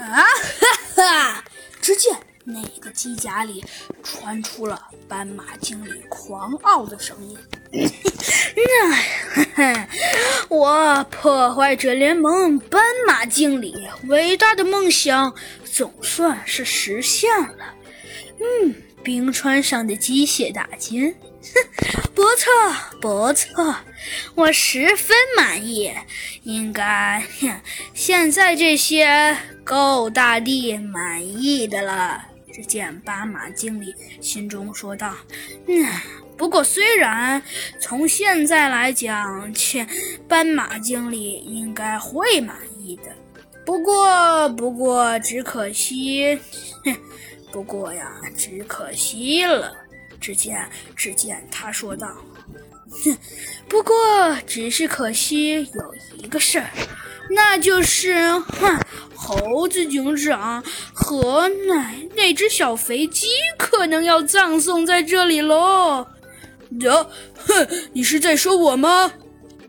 啊哈哈！只见那个机甲里传出了斑马经理狂傲的声音：“ 那，我破坏者联盟斑马经理伟大的梦想总算是实现了。嗯，冰川上的机械大军。”不错，不错，我十分满意。应该，现在这些够大地满意的了。只见斑马经理心中说道：“嗯，不过虽然从现在来讲，切，斑马经理应该会满意的。不过，不过，只可惜，哼，不过呀，只可惜了。”只见，只见他说道：“哼，不过只是可惜有一个事儿，那就是，哼，猴子警长和那那只小肥鸡可能要葬送在这里喽。”“哟，哼，你是在说我吗？”“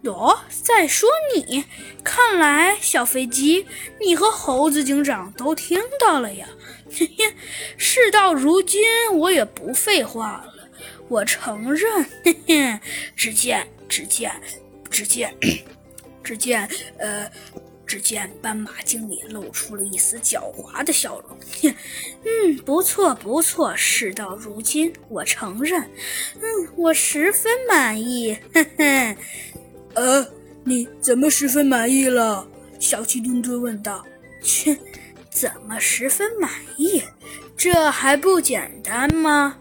哦，在说你。看来小飞机，你和猴子警长都听到了呀。”嘿嘿，事到如今，我也不废话了。我承认，嘿嘿。只见，只见，只见，只见，呃，只见斑马经理露出了一丝狡猾的笑容。嗯，不错，不错。事到如今，我承认，嗯，我十分满意。嘿嘿。呃，你怎么十分满意了？小鸡墩墩问道。切。怎么十分满意？这还不简单吗？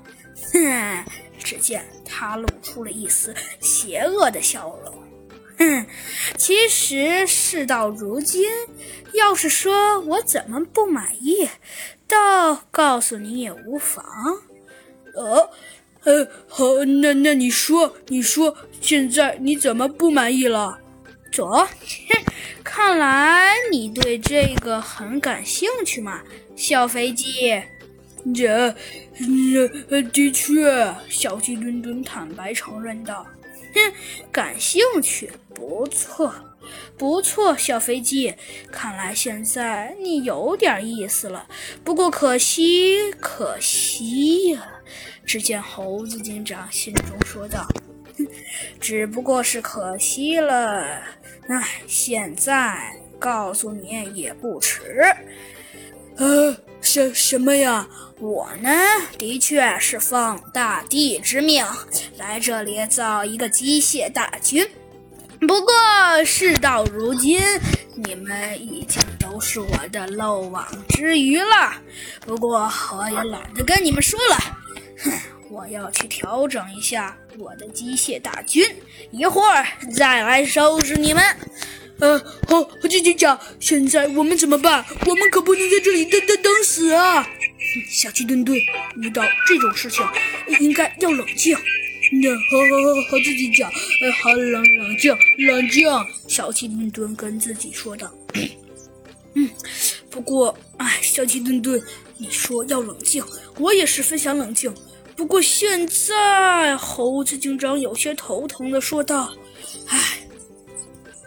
哼！只见他露出了一丝邪恶的笑容。哼！其实事到如今，要是说我怎么不满意，倒告诉你也无妨。呃，呃，好，那那你说，你说，现在你怎么不满意了？走。看来你对这个很感兴趣嘛，小飞机。这，这的确，小鸡墩墩坦白承认道：“哼，感兴趣，不错，不错，小飞机。看来现在你有点意思了。不过可惜，可惜呀。”只见猴子警长心中说道：“哼，只不过是可惜了。”唉，现在告诉你也不迟。呃，什什么呀？我呢，的确是奉大帝之命来这里造一个机械大军。不过事到如今，你们已经都是我的漏网之鱼了。不过我也懒得跟你们说了。哼，我要去调整一下我的机械大军，一会儿再来收拾你们。呃，好，警警长，现在我们怎么办？我们可不能在这里等等等死啊！小鸡墩墩，遇到这种事情应该要冷静。那好好好好，警长，呃，好冷冷静冷静。小鸡墩墩跟自己说道。嗯，不过，哎，小鸡墩墩，你说要冷静，我也十分想冷静。不过现在，猴子警长有些头疼的说道：“唉。”